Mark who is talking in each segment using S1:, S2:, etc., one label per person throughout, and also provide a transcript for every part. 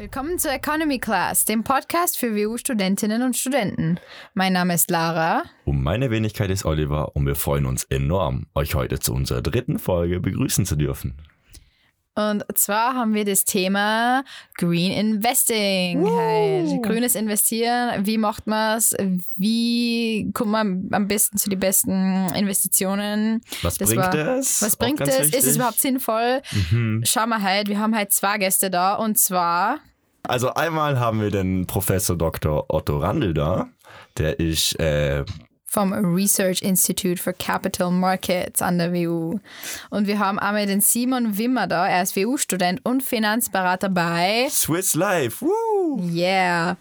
S1: Willkommen zur Economy Class, dem Podcast für WU-Studentinnen und Studenten. Mein Name ist Lara.
S2: Und meine Wenigkeit ist Oliver und wir freuen uns enorm, euch heute zu unserer dritten Folge begrüßen zu dürfen.
S1: Und zwar haben wir das Thema Green Investing. Halt. Grünes Investieren. Wie macht man es? Wie kommt man am besten zu den besten Investitionen?
S2: Was
S1: Das
S2: bringt
S1: war-
S2: es?
S1: Was bringt es? Ist es überhaupt sinnvoll?
S2: Mhm.
S1: Schauen wir halt, wir haben halt zwei Gäste da und zwar
S2: Also einmal haben wir den Professor Dr. Otto Randl da. Der ist äh,
S1: vom Research Institute for Capital Markets an der WU. Und wir haben einmal den Simon Wimmer da. Er ist WU-Student und Finanzberater bei
S2: Swiss Life. Woo!
S1: Yeah.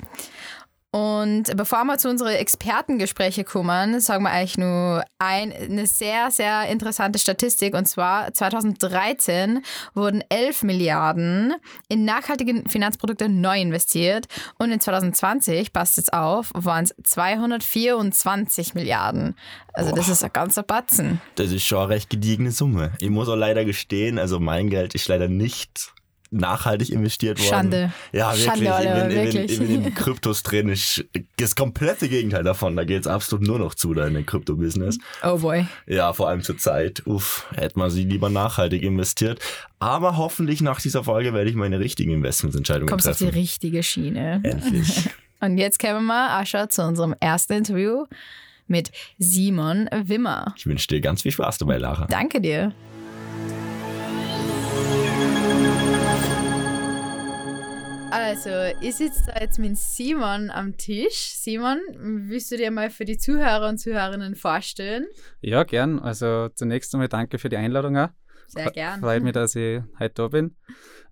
S1: Und bevor wir zu unseren Expertengespräche kommen, sagen wir eigentlich nur ein, eine sehr, sehr interessante Statistik. Und zwar 2013 wurden 11 Milliarden in nachhaltige Finanzprodukte neu investiert. Und in 2020, passt jetzt auf, waren es 224 Milliarden. Also das
S2: Boah.
S1: ist ein ganzer Batzen.
S2: Das ist schon eine recht gediegene Summe. Ich muss auch leider gestehen, also mein Geld ist leider nicht nachhaltig investiert worden.
S1: Schande.
S2: Ja, wirklich.
S1: Schande, Oliver,
S2: ich, bin, ich, bin,
S1: wirklich.
S2: ich bin in Kryptos drin. Ich, das komplette Gegenteil davon. Da geht es absolut nur noch zu, da in dem Krypto-Business.
S1: Oh boy.
S2: Ja, vor allem zur Zeit. Uff, hätte man sie lieber nachhaltig investiert. Aber hoffentlich nach dieser Folge werde ich meine richtigen Investmentsentscheidungen
S1: Kommst auf die
S2: treffen.
S1: richtige Schiene.
S2: Endlich.
S1: Und jetzt kommen wir, Ascha, zu unserem ersten Interview mit Simon Wimmer.
S2: Ich wünsche dir ganz viel Spaß dabei, Lara.
S1: Danke dir. Also, ich sitze da jetzt mit Simon am Tisch. Simon, willst du dir mal für die Zuhörer und Zuhörerinnen vorstellen?
S3: Ja, gern. Also zunächst einmal danke für die Einladung auch.
S1: Sehr gern.
S3: Freut mich, dass ich heute da bin.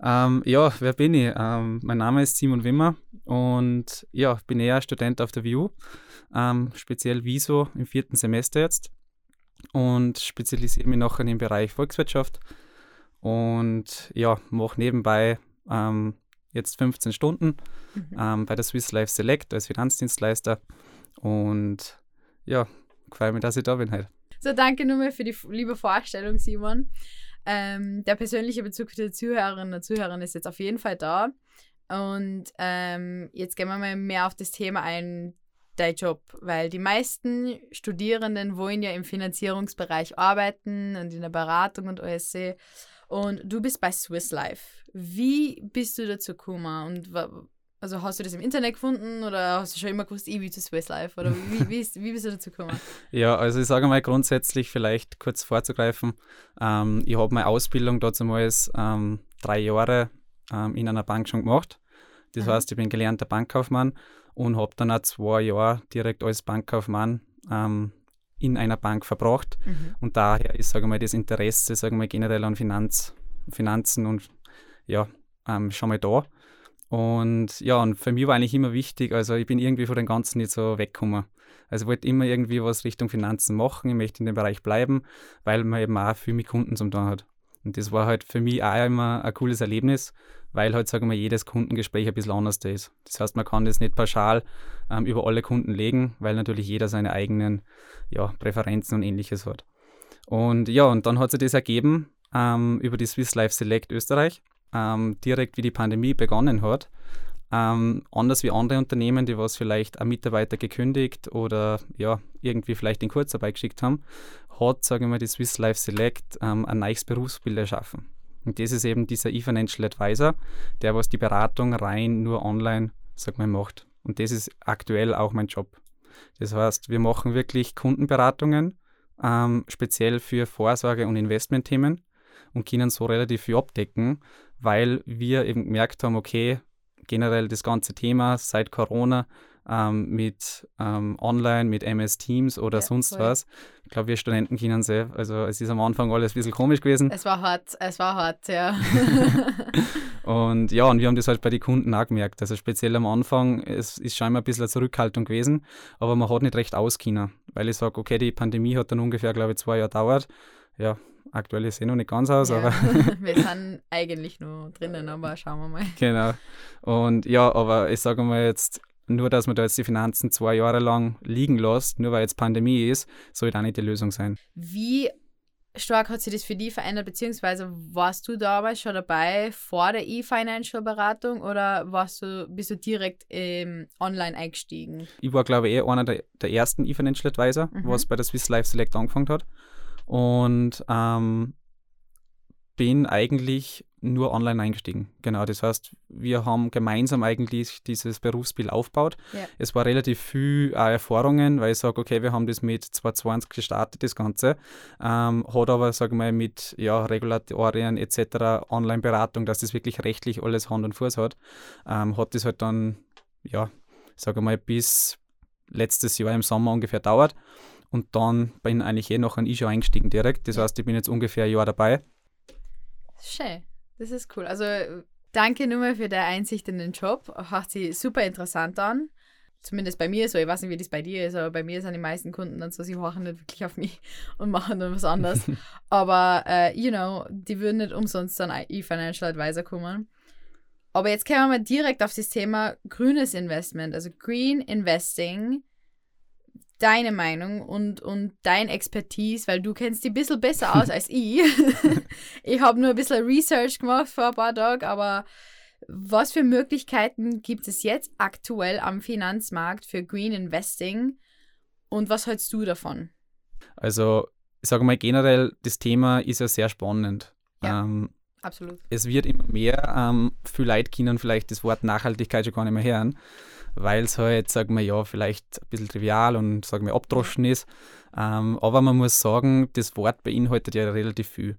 S3: Ähm, ja, wer bin ich? Ähm, mein Name ist Simon Wimmer und ja, bin eher Student auf der WU, ähm, speziell Wieso im vierten Semester jetzt und spezialisiere mich nachher im Bereich Volkswirtschaft und ja, mache nebenbei ähm, jetzt 15 Stunden
S1: Mhm.
S3: ähm, bei der Swiss Life Select als Finanzdienstleister und ja, freue mich, dass ich da bin heute.
S1: So, danke nochmal für die liebe Vorstellung, Simon. Ähm, der persönliche Bezug für die Zuhörerinnen und Zuhörer ist jetzt auf jeden Fall da. Und ähm, jetzt gehen wir mal mehr auf das Thema ein, dein Job, weil die meisten Studierenden wollen ja im Finanzierungsbereich arbeiten und in der Beratung und alles. Und du bist bei Swiss Life. Wie bist du dazu gekommen? Und also hast du das im Internet gefunden oder hast du schon immer gewusst, ich will zu Swiss Life? Oder wie, wie, ist, wie bist du dazu gekommen?
S3: Ja, also ich sage mal grundsätzlich vielleicht kurz vorzugreifen. Ähm, ich habe meine Ausbildung damals ähm, drei Jahre ähm, in einer Bank schon gemacht. Das
S1: Mhm.
S3: heißt, ich bin gelernter Bankkaufmann und habe dann auch zwei Jahre direkt als Bankkaufmann ähm, in einer Bank verbracht.
S1: Mhm.
S3: Und daher ist, sage ich mal, das Interesse, sage ich mal, generell an Finanz, Finanzen und ja, ähm, schon mal da. Und ja, und für mich war eigentlich immer wichtig, also ich bin irgendwie von dem Ganzen nicht so weggekommen. Also ich wollte immer irgendwie was Richtung Finanzen machen, ich möchte in dem Bereich bleiben, weil man eben auch viel mit Kunden zum tun hat. Und das war halt für mich auch immer ein cooles Erlebnis, weil halt, sagen wir, jedes Kundengespräch ein bisschen anders ist. Das heißt, man kann das nicht pauschal ähm, über alle Kunden legen, weil natürlich jeder seine eigenen ja, Präferenzen und ähnliches hat. Und ja, und dann hat sich das ergeben ähm, über die Swiss Life Select Österreich, ähm, direkt wie die Pandemie begonnen hat. Ähm, anders wie andere Unternehmen, die was vielleicht ein Mitarbeiter gekündigt oder ja, irgendwie vielleicht in Kurzarbeit geschickt haben, hat, sagen wir mal, die Swiss Life Select ähm, ein neues Berufsbild erschaffen. Und das ist eben dieser E-Financial Advisor, der was die Beratung rein nur online, sag mal, macht. Und das ist aktuell auch mein Job. Das heißt, wir machen wirklich Kundenberatungen, ähm, speziell für Vorsorge- und Investmentthemen und können so relativ viel abdecken, weil wir eben gemerkt haben, okay, generell das ganze Thema seit Corona ähm, mit ähm, Online, mit MS Teams oder
S1: Ja,
S3: sonst
S1: voll.
S3: was. Ich glaube, wir Studenten kennen es eh. Also es ist am Anfang alles ein bisschen komisch gewesen.
S1: Es war hart, es war hart, ja.
S3: Und ja, und wir haben das halt bei den Kunden auch gemerkt. Also speziell am Anfang, es ist scheinbar ein bisschen eine Zurückhaltung gewesen, aber man hat nicht recht auskennen, weil ich sage, okay, die Pandemie hat dann ungefähr, glaube ich, zwei Jahre gedauert. Ja, aktuell ist eh noch nicht ganz aus,
S1: ja.
S3: aber
S1: Wir sind eigentlich nur drinnen, aber schauen wir mal.
S3: genau. Und ja, aber ich sage mal jetzt, nur dass man da jetzt die Finanzen zwei Jahre lang liegen lässt, nur weil jetzt Pandemie ist, soll auch nicht die Lösung sein.
S1: Wie stark hat sich das für dich verändert, beziehungsweise warst du damals schon dabei vor der E-Financial-Beratung oder warst du, bist du direkt ähm, online eingestiegen?
S3: Ich war, glaube ich, eh einer der, der ersten E-Financial Advisor, mhm. was bei der Swiss Life Select angefangen hat. Und ähm, bin eigentlich nur online eingestiegen. Genau, das heißt, wir haben gemeinsam eigentlich dieses Berufsbild aufgebaut. Ja. Es war relativ viel äh, Erfahrungen, weil ich sage, okay, wir haben das mit 2020 gestartet, das Ganze. Ähm, hat aber, sage ich mal, mit ja, Regulatorien etc., Online-Beratung, dass das wirklich rechtlich alles Hand und Fuß hat, ähm, hat das halt dann, ja, sage mal, bis letztes Jahr im Sommer ungefähr dauert. Und dann bin eigentlich eh noch ein ich schon eingestiegen direkt. Das heißt, ich bin jetzt ungefähr ein Jahr dabei.
S1: Schön. Das ist cool. Also danke nur mal für deine Einsicht in den Job. Hört sich super interessant an. Zumindest bei mir so. Ich weiß nicht, wie das bei dir ist, aber bei mir sind die meisten Kunden dann so, sie horchen nicht wirklich auf mich und machen dann was anderes. aber, uh, you know, die würden nicht umsonst dann E-Financial Advisor kommen. Aber jetzt kommen wir mal direkt auf das Thema grünes Investment, also Green Investing deine Meinung und, und dein Expertise, weil du kennst die ein bisschen besser aus als ich. ich habe nur ein bisschen Research gemacht vor ein paar Tagen, aber was für Möglichkeiten gibt es jetzt aktuell am Finanzmarkt für Green Investing und was hältst du davon?
S3: Also, ich sage mal generell, das Thema ist ja sehr spannend.
S1: Ja, ähm, absolut.
S3: Es wird immer mehr, ähm, viele Leute können vielleicht das Wort Nachhaltigkeit schon gar nicht mehr hören weil es halt, sagen wir ja, vielleicht ein bisschen trivial und sagen wir abdroschen ist. Ähm, aber man muss sagen, das Wort beinhaltet ja relativ viel.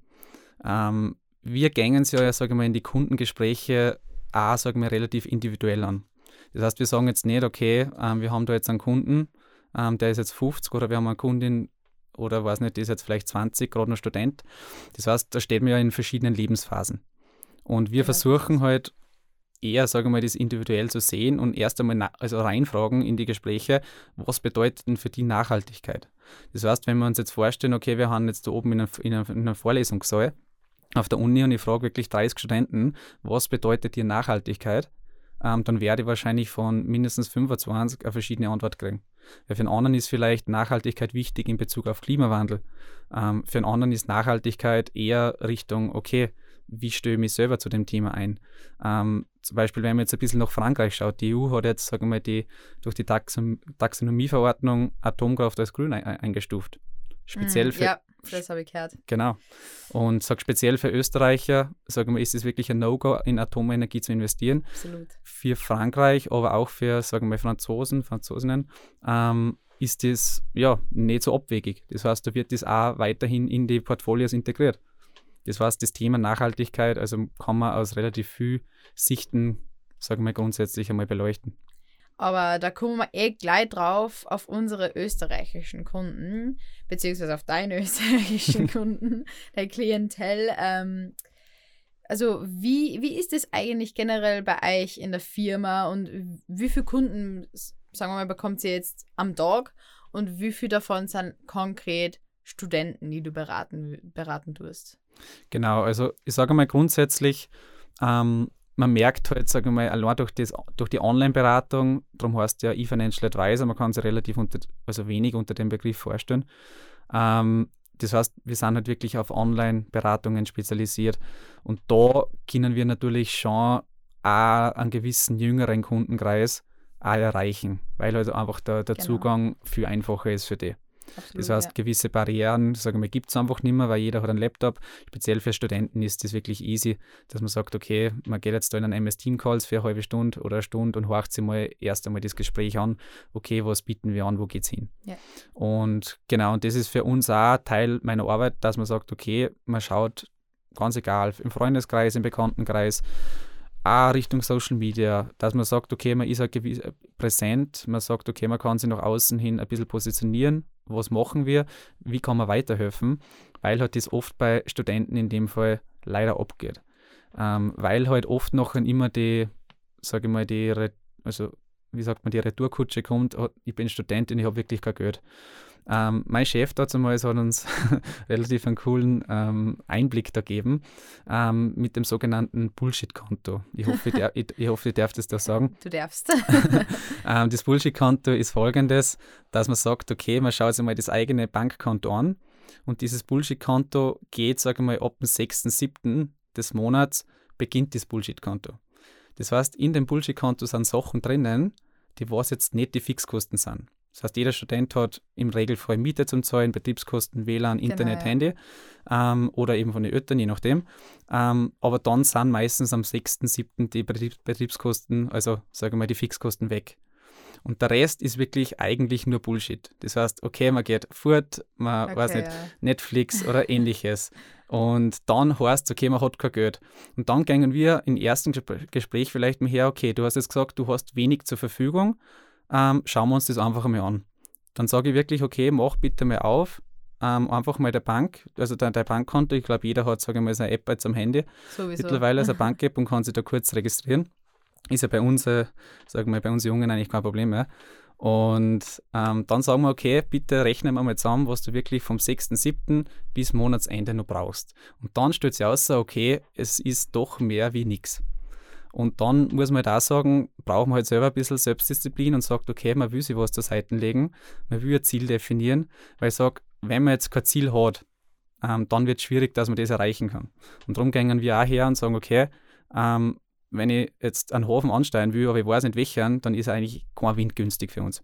S3: Ähm, wir gängen es ja, sagen wir, in die Kundengespräche auch, sagen wir, relativ individuell an. Das heißt, wir sagen jetzt nicht, okay, ähm, wir haben da jetzt einen Kunden, ähm, der ist jetzt 50 oder wir haben eine Kundin oder weiß nicht, die ist jetzt vielleicht 20, gerade noch Student. Das heißt, da steht man ja in verschiedenen Lebensphasen. Und wir ja, versuchen halt eher, sagen wir mal, das individuell zu sehen und erst einmal also reinfragen in die Gespräche, was bedeutet denn für die Nachhaltigkeit? Das heißt, wenn wir uns jetzt vorstellen, okay, wir haben jetzt da oben in einer, in einer, in einer Vorlesungssaal auf der Uni und ich frage wirklich 30 Studenten, was bedeutet dir Nachhaltigkeit? Ähm, dann werde ich wahrscheinlich von mindestens 25 eine verschiedene Antwort kriegen. Weil für einen anderen ist vielleicht Nachhaltigkeit wichtig in Bezug auf Klimawandel. Ähm, für einen anderen ist Nachhaltigkeit eher Richtung, okay, wie stelle ich mich selber zu dem Thema ein? Ähm, zum Beispiel, wenn man jetzt ein bisschen nach Frankreich schaut, die EU hat jetzt, sagen wir mal, die, durch die Taxon Taxonomieverordnung Atomkraft als grün eingestuft. Speziell mm, für.
S1: Ja, das habe ich gehört.
S3: Genau. Und sag speziell für Österreicher, sagen wir, ist es wirklich ein No-Go, in Atomenergie zu investieren.
S1: Absolut.
S3: Für Frankreich, aber auch für, sagen wir, Franzosen, Franzosinnen, ähm, ist das ja nicht so abwegig. Das heißt, da wird das auch weiterhin in die Portfolios integriert. Das heißt, das Thema Nachhaltigkeit, also kann man aus relativ viel Sichten, sagen wir grundsätzlich einmal beleuchten.
S1: Aber da kommen wir eh gleich drauf auf unsere österreichischen Kunden, beziehungsweise auf deine österreichischen Kunden, der Klientel. Ähm, also wie, wie ist es eigentlich generell bei euch in der Firma und wie viele Kunden, sagen wir mal, bekommt ihr jetzt am Tag und wie viele davon sind konkret Studenten, die du beraten, beraten tust?
S3: Genau, also ich sage mal grundsätzlich, ähm, man merkt halt, sage ich mal, allein durch, das, durch die Online-Beratung, darum heißt ja E-Financial Advisor, man kann sich relativ unter, also wenig unter dem Begriff vorstellen. Ähm, das heißt, wir sind halt wirklich auf Online-Beratungen spezialisiert und da können wir natürlich schon auch einen gewissen jüngeren Kundenkreis auch erreichen, weil halt einfach der, der genau. Zugang viel einfacher ist für die. Absolut, das heißt, ja. gewisse Barrieren, sagen wir, gibt es einfach nicht mehr, weil jeder hat einen Laptop. Speziell für Studenten ist das wirklich easy, dass man sagt, okay, man geht jetzt da in einen MS Team Calls für eine halbe Stunde oder eine Stunde und horcht sich mal erst einmal das Gespräch an, okay, was bieten wir an, wo geht es hin?
S1: Ja.
S3: Und genau, und das ist für uns auch Teil meiner Arbeit, dass man sagt, okay, man schaut, ganz egal, im Freundeskreis, im Bekanntenkreis, auch Richtung Social Media, dass man sagt, okay, man ist halt präsent, man sagt, okay, man kann sich nach außen hin ein bisschen positionieren, was machen wir, wie kann man weiterhelfen, weil halt das oft bei Studenten in dem Fall leider abgeht. Ähm, weil halt oft noch immer die, sage ich mal, die, also wie sagt man, die Retourkutsche kommt, ich bin Studentin, ich habe wirklich kein Geld. Ähm, mein Chef damals hat uns relativ einen coolen ähm, Einblick da gegeben ähm, mit dem sogenannten Bullshit-Konto. Ich hoffe, ich, ich, ich, hoffe, ich darf das da sagen.
S1: Du darfst.
S3: Ähm, das Bullshit-Konto ist folgendes, dass man sagt, okay, man schaut sich mal das eigene Bankkonto an Und dieses Bullshit-Konto geht, sage ich mal, ab dem 6.7. des Monats beginnt das Bullshit-Konto. Das heißt, in dem Bullshit-Konto sind Sachen drinnen, die was jetzt nicht die Fixkosten sind. Das heißt, jeder Student hat im Regelfall Miete zum Zahlen, Betriebskosten, WLAN, genau, Internet, genau, ja. Handy ähm, oder eben von den Eltern, je nachdem. Ähm, aber dann sind meistens am 6.7. die Betriebskosten, also sagen wir mal die Fixkosten weg. Und der Rest ist wirklich eigentlich nur Bullshit. Das heißt, okay, man geht fort, man okay, weiß nicht, ja. Netflix oder ähnliches. Und dann heißt es, okay, man hat kein Geld. Und dann gehen wir im ersten Gespräch vielleicht mal her, okay, du hast jetzt gesagt, du hast wenig zur Verfügung, ähm, schauen wir uns das einfach mal an. Dann sage ich wirklich, okay, mach bitte mal auf, ähm, einfach mal der Bank, also dein, dein Bankkonto, ich glaube, jeder hat, sage ich mal, seine App jetzt am Handy. Sowieso. Mittlerweile ist eine Bank-App und kann sich da kurz registrieren. Ist ja bei uns, äh, sagen wir, bei uns Jungen eigentlich kein Problem mehr. Und ähm, dann sagen wir, okay, bitte rechnen wir mal zusammen, was du wirklich vom 6.7. bis Monatsende noch brauchst. Und dann stellt sich aus, okay, es ist doch mehr wie nichts. Und dann muss man da sagen, braucht man halt selber ein bisschen Selbstdisziplin und sagt, okay, man will sich was zur Seite legen, man will ein Ziel definieren, weil ich sage, wenn man jetzt kein Ziel hat, ähm, dann wird es schwierig, dass man das erreichen kann. Und darum gehen wir auch her und sagen, okay, ähm, wenn ich jetzt einen Hafen ansteigen will, aber ich weiß nicht welchen, dann ist eigentlich kein Wind günstig für uns.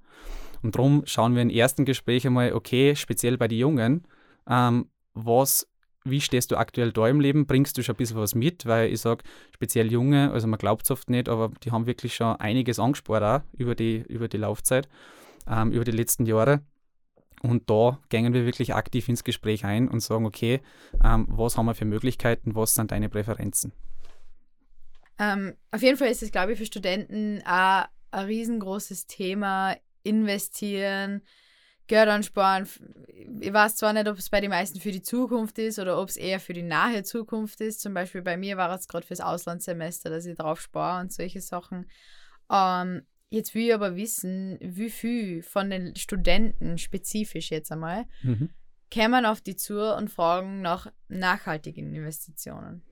S3: Und darum schauen wir im ersten Gespräch einmal, okay, speziell bei den Jungen, ähm, was, wie stehst du aktuell da im Leben? Bringst du schon ein bisschen was mit? Weil ich sage, speziell Junge, also man glaubt es oft nicht, aber die haben wirklich schon einiges angespart auch über die, über die Laufzeit, ähm, über die letzten Jahre. Und da gehen wir wirklich aktiv ins Gespräch ein und sagen, okay, ähm, was haben wir für Möglichkeiten, was sind deine Präferenzen?
S1: Ähm, auf jeden Fall ist es, glaube ich, für Studenten auch ein riesengroßes Thema. Investieren, Geld ansparen. Ich weiß zwar nicht, ob es bei den meisten für die Zukunft ist oder ob es eher für die nahe Zukunft ist. Zum Beispiel bei mir war es gerade fürs Auslandssemester, dass ich drauf spare und solche Sachen. Ähm, jetzt will ich aber wissen, wie viel von den Studenten spezifisch jetzt einmal mhm kämen auf die zu und fragen nach nachhaltigen Investitionen?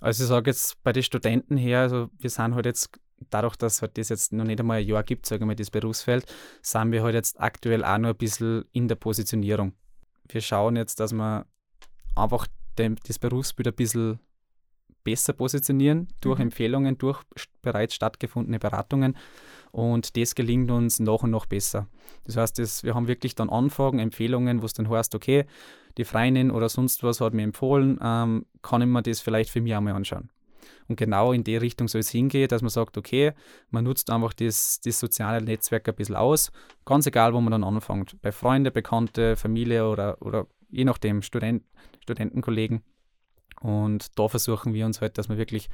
S3: Also ich sage jetzt bei den Studenten her, also wir sind halt jetzt, dadurch, dass halt das jetzt noch nicht einmal ein Jahr gibt, sage ich mal, das Berufsfeld, sind wir halt jetzt aktuell auch noch ein bisschen in der Positionierung. Wir schauen jetzt, dass wir einfach dem, das Berufsbild ein bisschen besser positionieren durch mhm. Empfehlungen, durch bereits stattgefundene Beratungen und das gelingt uns nach und nach besser. Das heißt, das, wir haben wirklich dann Anfragen, Empfehlungen, wo es dann heißt, okay, die Freundin oder sonst was hat mir empfohlen, ähm, kann ich mir das vielleicht für mich einmal anschauen. Und genau in die Richtung soll es hingehen, dass man sagt, okay, man nutzt einfach das, das soziale Netzwerk ein bisschen aus, ganz egal, wo man dann anfängt. Bei Freunden, Bekannte, Familie oder, oder je nachdem, Student, Studentenkollegen. Und da versuchen wir uns halt, dass wir wirklich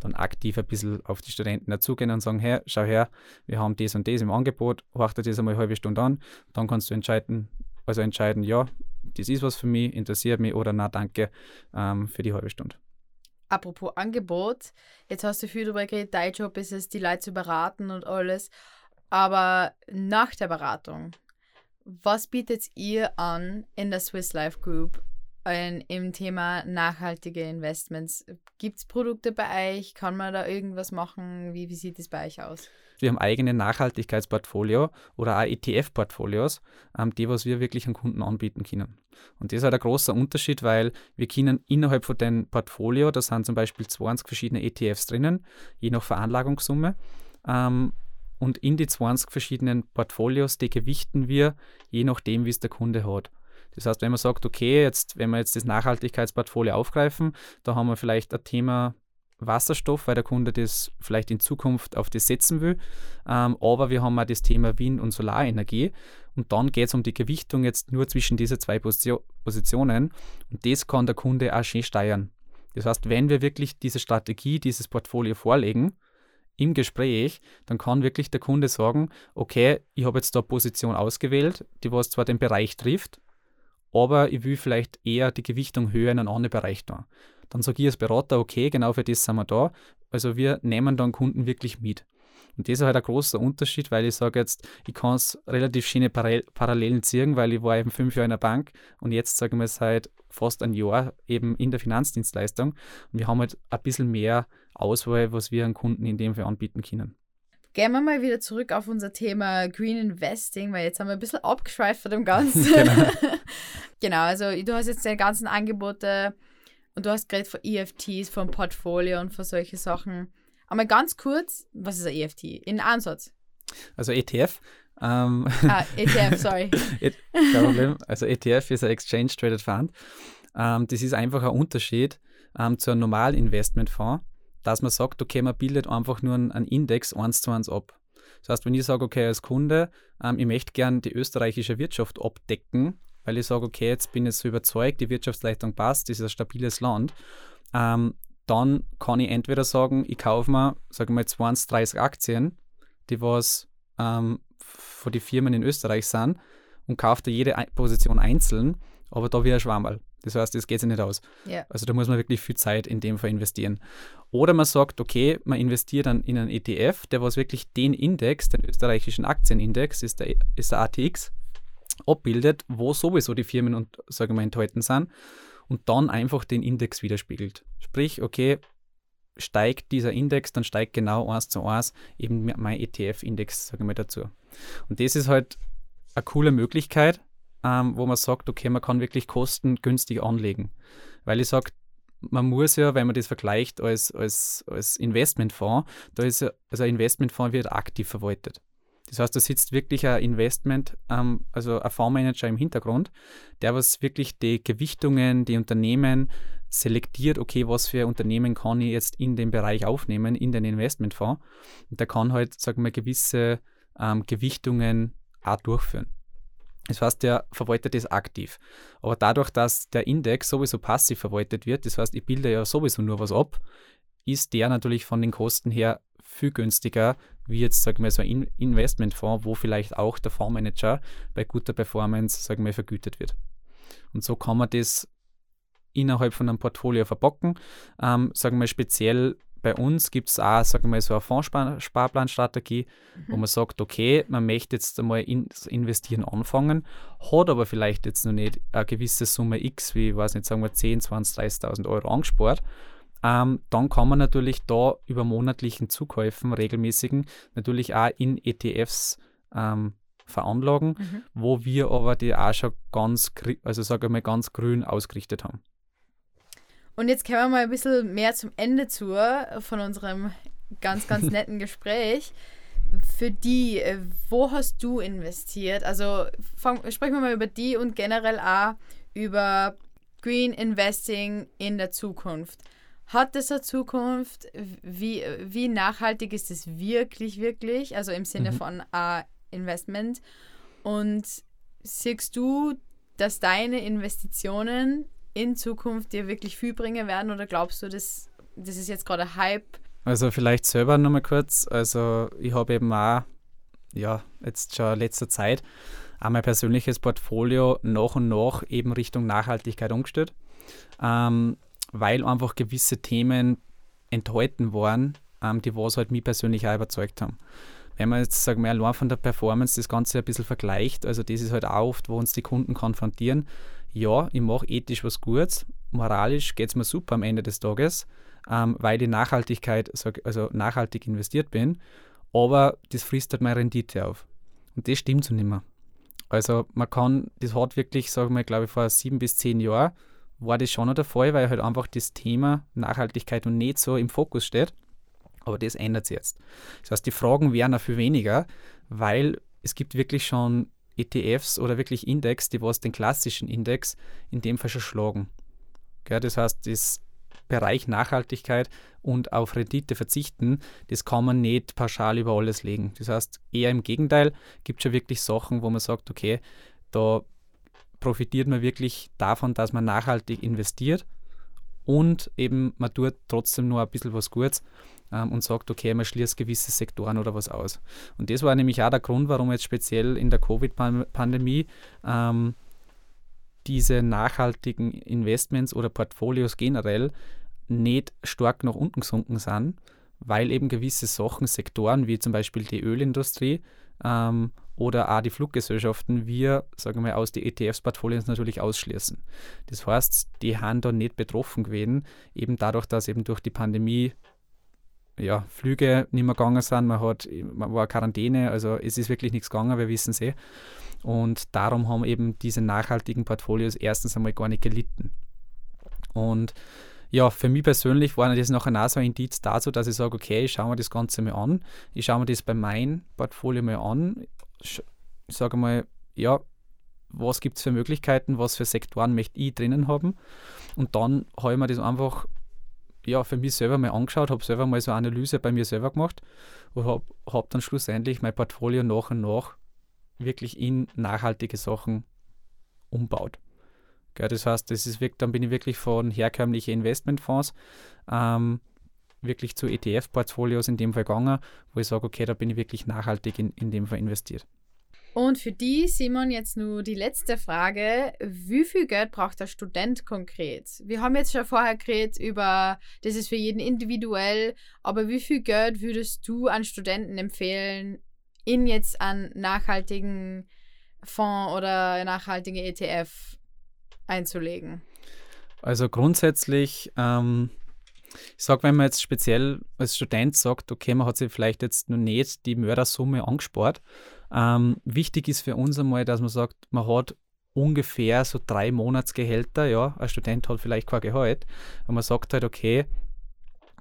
S3: dann aktiv ein bisschen auf die Studenten dazugehen und sagen, hey, schau her, wir haben das und das im Angebot, dir das einmal eine halbe Stunde an, dann kannst du entscheiden, also entscheiden, ja, das ist was für mich, interessiert mich oder na danke ähm, für die halbe Stunde.
S1: Apropos Angebot, jetzt hast du viel darüber geredet, dein Job ist es, die Leute zu beraten und alles, aber nach der Beratung, was bietet ihr an in der Swiss Life Group im Thema nachhaltige Investments. Gibt es Produkte bei euch? Kann man da irgendwas machen? Wie, wie sieht es bei euch aus?
S3: Wir haben eigene Nachhaltigkeitsportfolio oder auch ETF-Portfolios, ähm, die was wir wirklich an Kunden anbieten können. Und das ist halt ein großer Unterschied, weil wir können innerhalb von dem Portfolio, da sind zum Beispiel 20 verschiedene ETFs drinnen, je nach Veranlagungssumme. Ähm, und in die 20 verschiedenen Portfolios, die gewichten wir, je nachdem, wie es der Kunde hat. Das heißt, wenn man sagt, okay, jetzt, wenn wir jetzt das Nachhaltigkeitsportfolio aufgreifen, da haben wir vielleicht ein Thema Wasserstoff, weil der Kunde das vielleicht in Zukunft auf das setzen will. Ähm, aber wir haben auch das Thema Wind- und Solarenergie. Und dann geht es um die Gewichtung jetzt nur zwischen diese zwei Positionen. Und das kann der Kunde auch schön steuern. Das heißt, wenn wir wirklich diese Strategie, dieses Portfolio vorlegen, im Gespräch, dann kann wirklich der Kunde sagen, okay, ich habe jetzt da Position ausgewählt, die was zwar den Bereich trifft, aber ich will vielleicht eher die Gewichtung höher in einen anderen Bereich da. Dann sage ich als Berater, okay, genau für das sind wir da. Also wir nehmen dann Kunden wirklich mit. Und das ist halt ein großer Unterschied, weil ich sage jetzt, ich kann es relativ schöne Parallelen ziehen, weil ich war eben fünf Jahre in der Bank und jetzt sage ich mal seit fast ein Jahr eben in der Finanzdienstleistung. Und wir haben halt ein bisschen mehr Auswahl, was wir an Kunden in dem Fall anbieten können.
S1: Gehen wir mal wieder zurück auf unser Thema Green Investing, weil jetzt haben wir ein bisschen abgeschweift von dem Ganzen. genau. Genau, also du hast jetzt deine ganzen Angebote und du hast geredet von EFTs, vom Portfolio und von solchen Sachen. Aber ganz kurz, was ist ein EFT? In Ansatz.
S3: Also ETF. Ähm,
S1: ah, ETF, sorry.
S3: Kein Problem. Also ETF ist ein Exchange Traded Fund. Ähm, das ist einfach ein Unterschied ähm, zu einem normalen Investmentfonds, dass man sagt, okay, man bildet einfach nur einen Index eins zu eins ab. Das heißt, wenn ich sage, okay, als Kunde, ähm, ich möchte gerne die österreichische Wirtschaft abdecken, weil ich sage, okay, jetzt bin ich so überzeugt, die Wirtschaftsleistung passt, das ist ein stabiles Land, ähm, dann kann ich entweder sagen, ich kaufe mir, sagen wir mal, 20, 30 Aktien, die was ähm, von den Firmen in Österreich sind und kaufe da jede Position einzeln, aber da wie ein Schwammerl. Das heißt, das geht sich nicht aus.
S1: Yeah.
S3: Also da muss man wirklich viel Zeit in dem Fall investieren. Oder man sagt, okay, man investiert dann in einen ETF, der was wirklich den Index, den österreichischen Aktienindex, ist der, ist der ATX, abbildet, wo sowieso die Firmen und, sagen wir, enthalten sind und dann einfach den Index widerspiegelt. Sprich, okay, steigt dieser Index, dann steigt genau eins zu eins eben mein ETF-Index, sagen wir dazu. Und das ist halt eine coole Möglichkeit, ähm, wo man sagt, okay, man kann wirklich kostengünstig anlegen. Weil ich sage, man muss ja, wenn man das vergleicht als, als, als Investmentfonds, da ist ja, also ein Investmentfonds wird aktiv verwaltet. Das heißt, da sitzt wirklich ein Investment, ähm, also ein Fondsmanager im Hintergrund, der was wirklich die Gewichtungen, die Unternehmen selektiert, okay, was für Unternehmen kann ich jetzt in den Bereich aufnehmen, in den Investmentfonds. Und der kann halt, sagen wir, gewisse ähm, Gewichtungen auch durchführen. Das heißt, der verwaltet das aktiv. Aber dadurch, dass der Index sowieso passiv verwaltet wird, das heißt, ich bilde ja sowieso nur was ab, ist der natürlich von den Kosten her viel günstiger, wie jetzt, sagen wir, so ein Investmentfonds, wo vielleicht auch der Fondsmanager bei guter Performance, sagen wir, vergütet wird. Und so kann man das innerhalb von einem Portfolio verbocken. Ähm, sagen wir speziell bei uns gibt es auch, sagen wir mal, so eine Fondssparplanstrategie, mhm. wo man sagt, okay, man möchte jetzt einmal ins Investieren anfangen, hat aber vielleicht jetzt noch nicht eine gewisse Summe X, wie, ich weiß nicht, sagen wir 10, 20, 30.000 Euro angespart. Ähm, dann kann man natürlich da über monatlichen Zukäufen, regelmäßigen, natürlich auch in ETFs ähm, veranlagen, mhm. wo wir aber die auch schon ganz, also sage ich mal, ganz grün ausgerichtet haben.
S1: Und jetzt kommen wir mal ein bisschen mehr zum Ende zu von unserem ganz, ganz netten Gespräch. Für die, äh, wo hast du investiert? Also fang, sprechen wir mal über die und generell auch über Green Investing in der Zukunft. Hat es eine Zukunft? Wie, wie nachhaltig ist es wirklich, wirklich? Also im Sinne mhm. von uh, Investment. Und siehst du, dass deine Investitionen in Zukunft dir wirklich viel bringen werden oder glaubst du, dass das ist jetzt gerade Hype?
S3: Also vielleicht selber nochmal kurz. Also ich habe eben auch, ja, jetzt schon letzter Zeit auch mein persönliches Portfolio nach und nach eben Richtung Nachhaltigkeit umgestellt, ähm, weil einfach gewisse Themen enthalten waren, ähm, die was halt mich persönlich auch überzeugt haben. Wenn man jetzt, sagen wir, allein von der Performance das Ganze ein bisschen vergleicht, also das ist halt auch oft, wo uns die Kunden konfrontieren, ja, ich mache ethisch was Gutes, moralisch geht es mir super am Ende des Tages, ähm, weil die Nachhaltigkeit, also nachhaltig investiert bin, aber das frisst halt meine Rendite auf. Und das stimmt so nicht mehr. Also man kann, das hat wirklich, sagen wir, glaube ich, vor sieben bis zehn Jahren war das schon noch der Fall, weil halt einfach das Thema Nachhaltigkeit noch nicht so im Fokus steht. Aber das ändert sich jetzt. Das heißt, die Fragen werden auch viel weniger, weil es gibt wirklich schon ETFs oder wirklich Index, die was den klassischen Index in dem Fall schon schlagen. Ja, das heißt, das Bereich Nachhaltigkeit und auf Rendite verzichten, das kann man nicht pauschal über alles legen. Das heißt, eher im Gegenteil, gibt es schon wirklich Sachen, wo man sagt, okay, da profitiert man wirklich davon, dass man nachhaltig investiert und eben man tut trotzdem nur ein bisschen was Gutes ähm, und sagt, okay, man schließt gewisse Sektoren oder was aus. Und das war nämlich auch der Grund, warum jetzt speziell in der Covid-Pandemie ähm, diese nachhaltigen Investments oder Portfolios generell nicht stark nach unten gesunken sind, weil eben gewisse Sachen, Sektoren wie zum Beispiel die Ölindustrie ähm, oder auch die Fluggesellschaften wir, sagen wir, aus die ETFs-Portfolios natürlich ausschließen. Das heißt, die haben da nicht betroffen gewesen, eben dadurch, dass eben durch die Pandemie ja, Flüge nicht mehr gegangen sind, man, hat, man war Quarantäne, also es ist wirklich nichts gegangen, wir wissen es eh. Und darum haben eben diese nachhaltigen Portfolios erstens einmal gar nicht gelitten. Und ja, für mich persönlich war das nachher auch so ein Indiz dazu, dass ich sage, okay, ich schaue mir das Ganze mal an. Ich schaue mir das bei meinem Portfolio mal an. Ich sage mal, ja, was gibt es für Möglichkeiten, was für Sektoren möchte ich drinnen haben. Und dann habe ich mir das einfach ja, für mich selber mal angeschaut, habe selber mal so eine Analyse bei mir selber gemacht und habe hab dann schlussendlich mein Portfolio nach und nach wirklich in nachhaltige Sachen umbaut. Gell, das heißt, das ist dann bin ich wirklich von herkömmlichen Investmentfonds ähm, wirklich zu ETF-Portfolios in dem Fall gegangen, wo ich sage, okay, da bin ich wirklich nachhaltig in, in dem Fall investiert.
S1: Und für die, Simon, jetzt nur die letzte Frage. Wie viel Geld braucht der Student konkret? Wir haben jetzt schon vorher geredet über, das ist für jeden individuell, aber wie viel Geld würdest du an Studenten empfehlen, in jetzt einen nachhaltigen Fonds oder nachhaltigen ETF einzulegen?
S3: Also grundsätzlich, ähm, ich sage, wenn man jetzt speziell als Student sagt, okay, man hat sich vielleicht jetzt noch nicht die Mördersumme angespart, ähm, wichtig ist für uns einmal, dass man sagt, man hat ungefähr so drei Monatsgehälter, ja, ein Student hat vielleicht kein Gehalt, und man sagt halt, okay,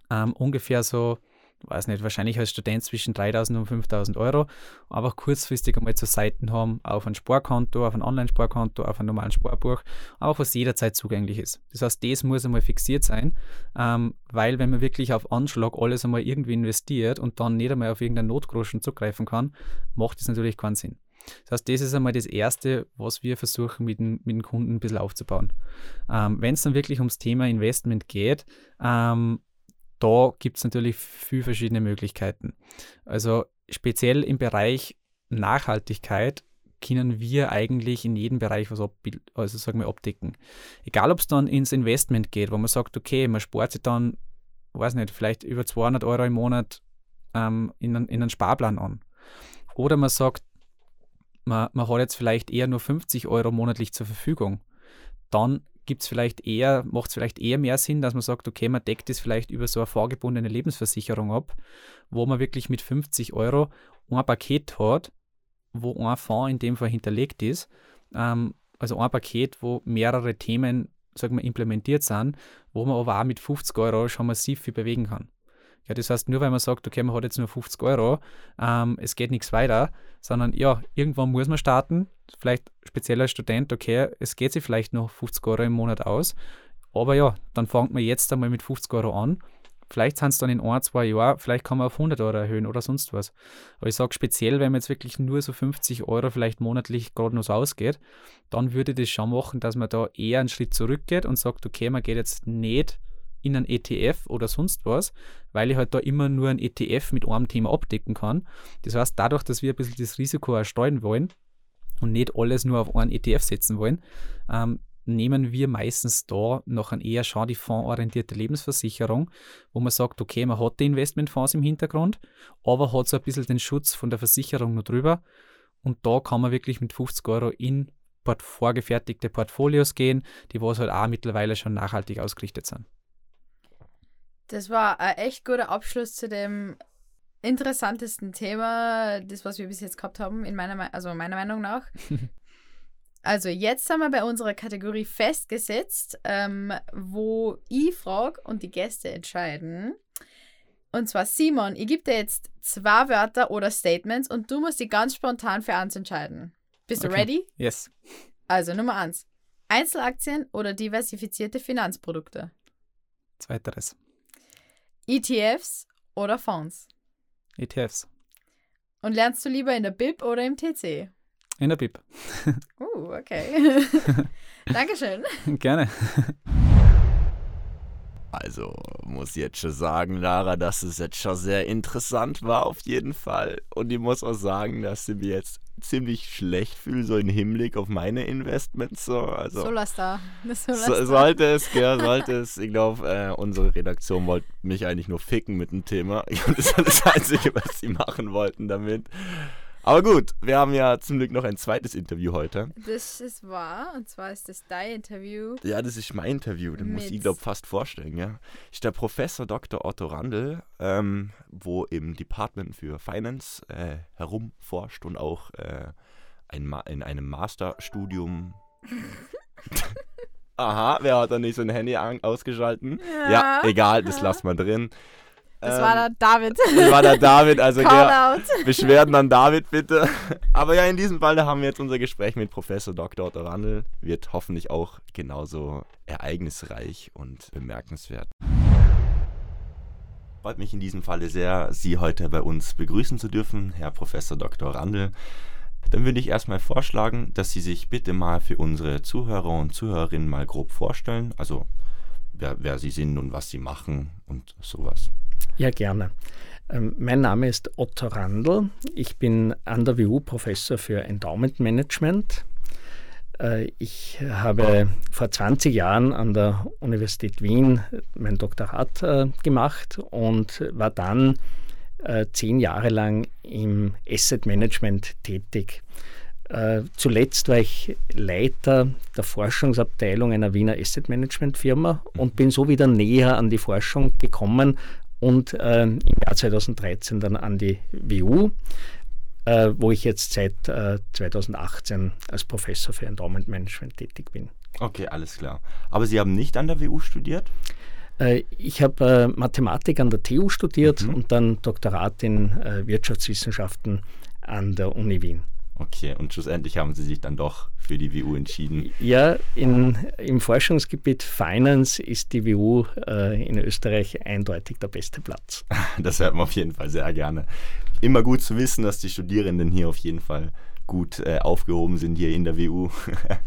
S3: ähm, ungefähr so weiß nicht, wahrscheinlich als Student zwischen 3000 und 5000 Euro, einfach kurzfristig einmal zur Seite haben, auf ein Sparkonto, auf ein Online-Sparkonto, auf ein normalen Sparbuch, auch was jederzeit zugänglich ist. Das heißt, das muss einmal fixiert sein, ähm, weil wenn man wirklich auf Anschlag alles einmal irgendwie investiert und dann nicht einmal auf irgendeinen Notgroschen zugreifen kann, macht das natürlich keinen Sinn. Das heißt, das ist einmal das Erste, was wir versuchen mit dem, mit dem Kunden ein bisschen aufzubauen. Ähm, Wenn es dann wirklich ums Thema Investment geht, ähm, da gibt es natürlich viele verschiedene Möglichkeiten. Also speziell im Bereich Nachhaltigkeit können wir eigentlich in jedem Bereich was also sagen wir abdecken. Egal, ob es dann ins Investment geht, wo man sagt, okay, man spart sich dann, weiß nicht, vielleicht über 200 Euro im Monat ähm, in, einen, in einen Sparplan an. Oder man sagt, man, man hat jetzt vielleicht eher nur 50 Euro monatlich zur Verfügung. Dann gibt es vielleicht eher, macht es vielleicht eher mehr Sinn, dass man sagt, okay, man deckt es vielleicht über so eine vorgebundene Lebensversicherung ab, wo man wirklich mit 50 Euro ein Paket hat, wo ein Fonds in dem Fall hinterlegt ist. Ähm, also ein Paket, wo mehrere Themen sagen wir, implementiert sind, wo man aber auch mit 50 Euro schon massiv viel bewegen kann. Ja, das heißt, nur weil man sagt, okay, man hat jetzt nur 50 Euro, ähm, es geht nichts weiter, sondern ja, irgendwann muss man starten. Vielleicht speziell als Student, okay, es geht sich vielleicht noch 50 Euro im Monat aus. Aber ja, dann fängt man jetzt einmal mit 50 Euro an. Vielleicht sind es dann in ein, zwei Jahren, vielleicht kann man auf 100 Euro erhöhen oder sonst was. Aber ich sage speziell, wenn man jetzt wirklich nur so 50 Euro vielleicht monatlich gerade noch so ausgeht, dann würde das schon machen, dass man da eher einen Schritt zurückgeht und sagt, okay, man geht jetzt nicht in einen ETF oder sonst was, weil ich halt da immer nur ein ETF mit einem Thema abdecken kann. Das heißt, dadurch, dass wir ein bisschen das Risiko erstreuen wollen und nicht alles nur auf einen ETF setzen wollen, ähm, nehmen wir meistens da noch ein eher schon die fondsorientierte Lebensversicherung, wo man sagt, okay, man hat die Investmentfonds im Hintergrund, aber hat so ein bisschen den Schutz von der Versicherung noch drüber. Und da kann man wirklich mit 50 Euro in vorgefertigte Portfolios gehen, die was halt auch mittlerweile schon nachhaltig ausgerichtet sind.
S1: Das war ein echt guter Abschluss zu dem interessantesten Thema, das was wir bis jetzt gehabt haben, in meiner, also meiner Meinung nach. also jetzt haben wir bei unserer Kategorie festgesetzt, ähm, wo ich frage und die Gäste entscheiden. Und zwar Simon, ich gebe dir jetzt zwei Wörter oder Statements und du musst die ganz spontan für eins entscheiden. Bist okay. du ready?
S3: Yes.
S1: Also Nummer eins. Einzelaktien oder diversifizierte Finanzprodukte?
S3: Zweiteres.
S1: ETFs oder Fonds?
S3: ETFs.
S1: Und lernst du lieber in der BIP oder im TC?
S3: In der BIP.
S1: uh, okay. Dankeschön.
S3: Gerne.
S2: Also muss ich jetzt schon sagen, Lara, dass es jetzt schon sehr interessant war auf jeden Fall. Und ich muss auch sagen, dass sie mir jetzt ziemlich schlecht fühle, so im Hinblick auf meine Investments. So, also,
S1: so lass da.
S2: So, sollte es, ja, sollte es. Ich glaube, äh, unsere Redaktion wollte mich eigentlich nur ficken mit dem Thema. das war das Einzige, was sie machen wollten damit. Aber gut, wir haben ja zum Glück noch ein zweites Interview heute.
S1: Das ist wahr. Und zwar ist das dein Interview.
S2: Ja, das ist mein Interview. Den muss ich, glaube fast vorstellen, ja. Ist der Professor Dr. Otto Randl, ähm, wo im Department für Finance äh, herumforscht und auch äh, ein in einem Masterstudium. Aha, wer hat da nicht sein Handy an ausgeschalten? Ja, egal, das lassen wir drin.
S1: Das
S2: Ähm,
S1: war der David.
S2: das war der David, also ja. Beschwerden an David bitte. Aber ja, in diesem Fall haben wir jetzt unser Gespräch mit Professor Dr. Otto Randl. Wird hoffentlich auch genauso ereignisreich und bemerkenswert. Freut mich in diesem Falle sehr, Sie heute bei uns begrüßen zu dürfen, Herr Professor Dr. Randl. Dann würde ich erstmal vorschlagen, dass Sie sich bitte mal für unsere Zuhörer und Zuhörerinnen mal grob vorstellen. Also wer, wer Sie sind und was Sie machen und sowas.
S4: Ja, gerne. Ähm, Mein Name ist Otto Randl. Ich bin an der WU Professor für Endowment Management. Äh, Ich habe vor 20 Jahren an der Universität Wien mein Doktorat äh, gemacht und war dann äh, zehn Jahre lang im Asset Management tätig. Zuletzt war ich Leiter der Forschungsabteilung einer Wiener Asset Management Firma und bin so wieder näher an die Forschung gekommen und äh, im Jahr 2013 dann an die WU, äh, wo ich jetzt seit äh, 2018 als Professor für Endowment Management tätig bin.
S2: Okay, alles klar. Aber Sie haben nicht an der WU studiert?
S4: Äh, ich habe äh, Mathematik an der TU studiert
S2: Mhm.
S4: und dann Doktorat in äh, Wirtschaftswissenschaften an der Uni Wien.
S2: Okay, und schlussendlich haben Sie sich dann doch für die WU entschieden.
S4: Ja, in, im Forschungsgebiet Finance ist die WU äh, in Österreich eindeutig der beste Platz.
S2: Das hört man auf jeden Fall sehr gerne. Immer gut zu wissen, dass die Studierenden hier auf jeden Fall gut äh, aufgehoben sind hier in der WU.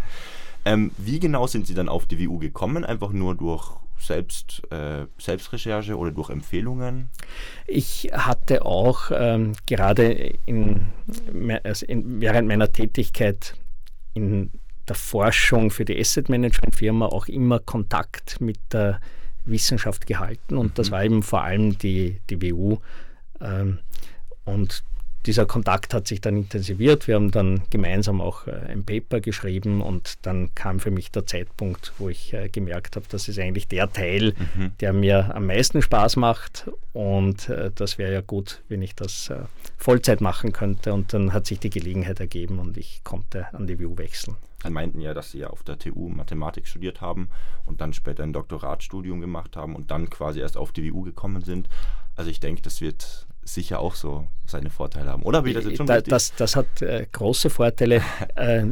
S2: ähm, wie genau sind Sie dann auf die WU gekommen? Einfach nur durch Selbst, äh, Selbstrecherche oder durch Empfehlungen?
S4: Ich hatte auch ähm, gerade in, also in, während meiner Tätigkeit in der Forschung für die Asset Management Firma auch immer Kontakt mit der Wissenschaft gehalten und das war eben vor allem die, die WU. Ähm, und dieser Kontakt hat sich dann intensiviert. Wir haben dann gemeinsam auch äh, ein Paper geschrieben und dann kam für mich der Zeitpunkt, wo ich äh, gemerkt habe, das ist eigentlich der Teil, der mir am meisten Spaß macht und äh, das wäre ja gut, wenn ich das Vollzeit machen könnte und dann hat sich die Gelegenheit ergeben und ich konnte an die WU wechseln.
S2: Sie meinten ja, dass Sie ja auf der TU Mathematik studiert haben und dann später ein Doktoratstudium gemacht haben und dann quasi erst auf die WU gekommen sind. Also ich denke, das wird sicher auch so seine Vorteile haben. Oder ich das jetzt schon
S4: Da, das, das hat äh, große Vorteile. äh,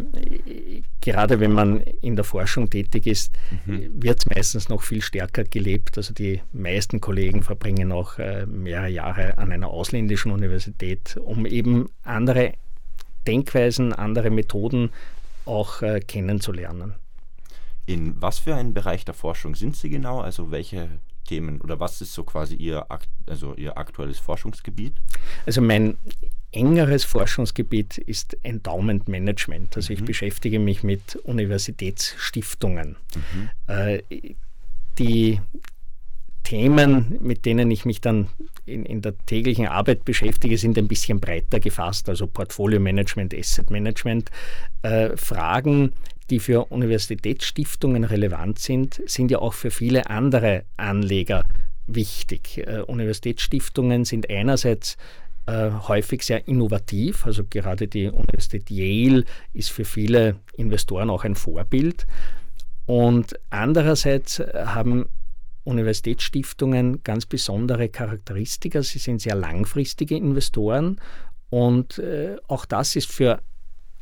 S4: gerade wenn man in der Forschung tätig ist,
S2: Mhm.
S4: wird es meistens noch viel stärker gelebt. Also die meisten Kollegen verbringen auch äh, mehrere Jahre an einer ausländischen Universität, um eben andere Denkweisen, andere Methoden auch äh, kennenzulernen.
S2: In was für einen Bereich der Forschung sind Sie genau? Also welche Themen oder was ist so quasi Ihr, also Ihr aktuelles Forschungsgebiet?
S4: Also mein engeres Forschungsgebiet ist Endowment Management. Also ich beschäftige mich mit Universitätsstiftungen. Äh, die Themen, mit denen ich mich dann in, in der täglichen Arbeit beschäftige, sind ein bisschen breiter gefasst, also Portfolio Management, Asset Management. Äh, Fragen, die für Universitätsstiftungen relevant sind, sind ja auch für viele andere Anleger wichtig. Äh, Universitätsstiftungen sind einerseits äh, häufig sehr innovativ, also gerade die Universität Yale ist für viele Investoren auch ein Vorbild. Und andererseits haben Universitätsstiftungen ganz besondere Charakteristika. Sie sind sehr langfristige Investoren und äh, auch das ist für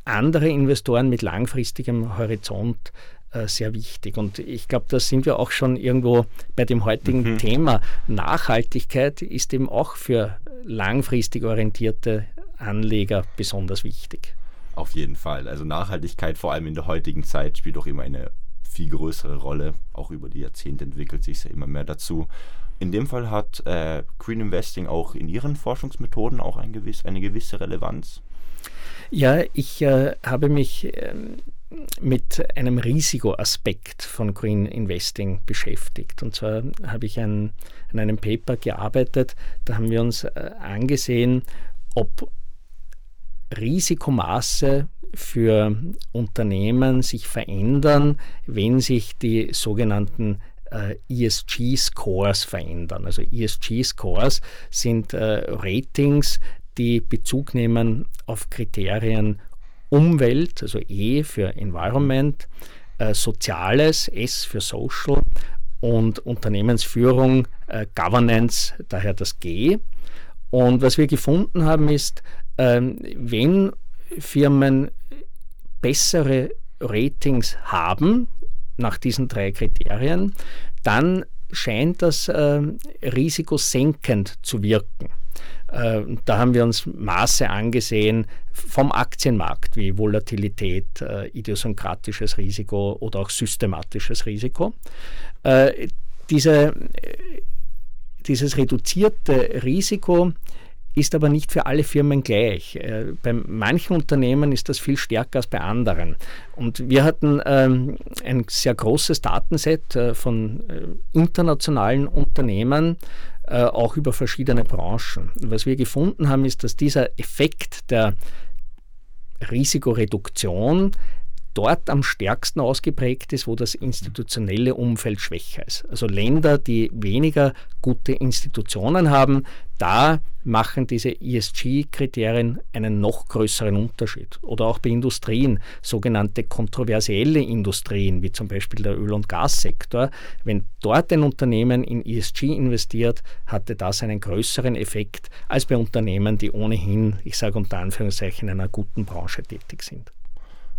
S4: andere Investoren mit langfristigem Horizont äh, sehr wichtig. Und ich glaube, da sind wir auch schon irgendwo bei dem heutigen Thema. Nachhaltigkeit ist eben auch für langfristig orientierte Anleger besonders wichtig.
S2: Auf jeden Fall. Also Nachhaltigkeit, vor allem in der heutigen Zeit, spielt auch immer eine viel größere Rolle. Auch über die Jahrzehnte entwickelt sich ja immer mehr dazu. In dem Fall hat äh, Green Investing auch in Ihren Forschungsmethoden auch ein gewiss, eine gewisse Relevanz.
S4: Ja, ich äh, habe mich ähm, mit einem Risikoaspekt von Green Investing beschäftigt. Und zwar habe ich ein, an einem Paper gearbeitet, da haben wir uns äh, angesehen, ob Risikomaße für Unternehmen sich verändern, wenn sich die sogenannten äh, ESG-Scores verändern. Also ESG-Scores sind äh, Ratings, die Bezug nehmen auf Kriterien Umwelt, also E für Environment, äh, Soziales, S für Social und Unternehmensführung, äh, Governance, daher das G. Und was wir gefunden haben ist, ähm, wenn Firmen bessere Ratings haben nach diesen drei Kriterien, dann scheint das äh, risikosenkend zu wirken. Äh, da haben wir uns Maße angesehen vom Aktienmarkt wie Volatilität, äh, idiosynkratisches Risiko oder auch systematisches Risiko. Äh, diese, dieses reduzierte Risiko ist aber nicht für alle Firmen gleich. Bei manchen Unternehmen ist das viel stärker als bei anderen. Und wir hatten ähm, ein sehr großes Datenset von internationalen Unternehmen, äh, auch über verschiedene Branchen. Was wir gefunden haben, ist, dass dieser Effekt der Risikoreduktion dort am stärksten ausgeprägt ist, wo das institutionelle Umfeld schwächer ist. Also Länder, die weniger gute Institutionen haben, da machen diese ESG-Kriterien einen noch größeren Unterschied. Oder auch bei Industrien, sogenannte kontroversielle Industrien, wie zum Beispiel der Öl- und Gassektor. Wenn dort ein Unternehmen in ESG investiert, hatte das einen größeren Effekt als bei Unternehmen, die ohnehin, ich sage unter Anführungszeichen, in einer guten Branche tätig sind.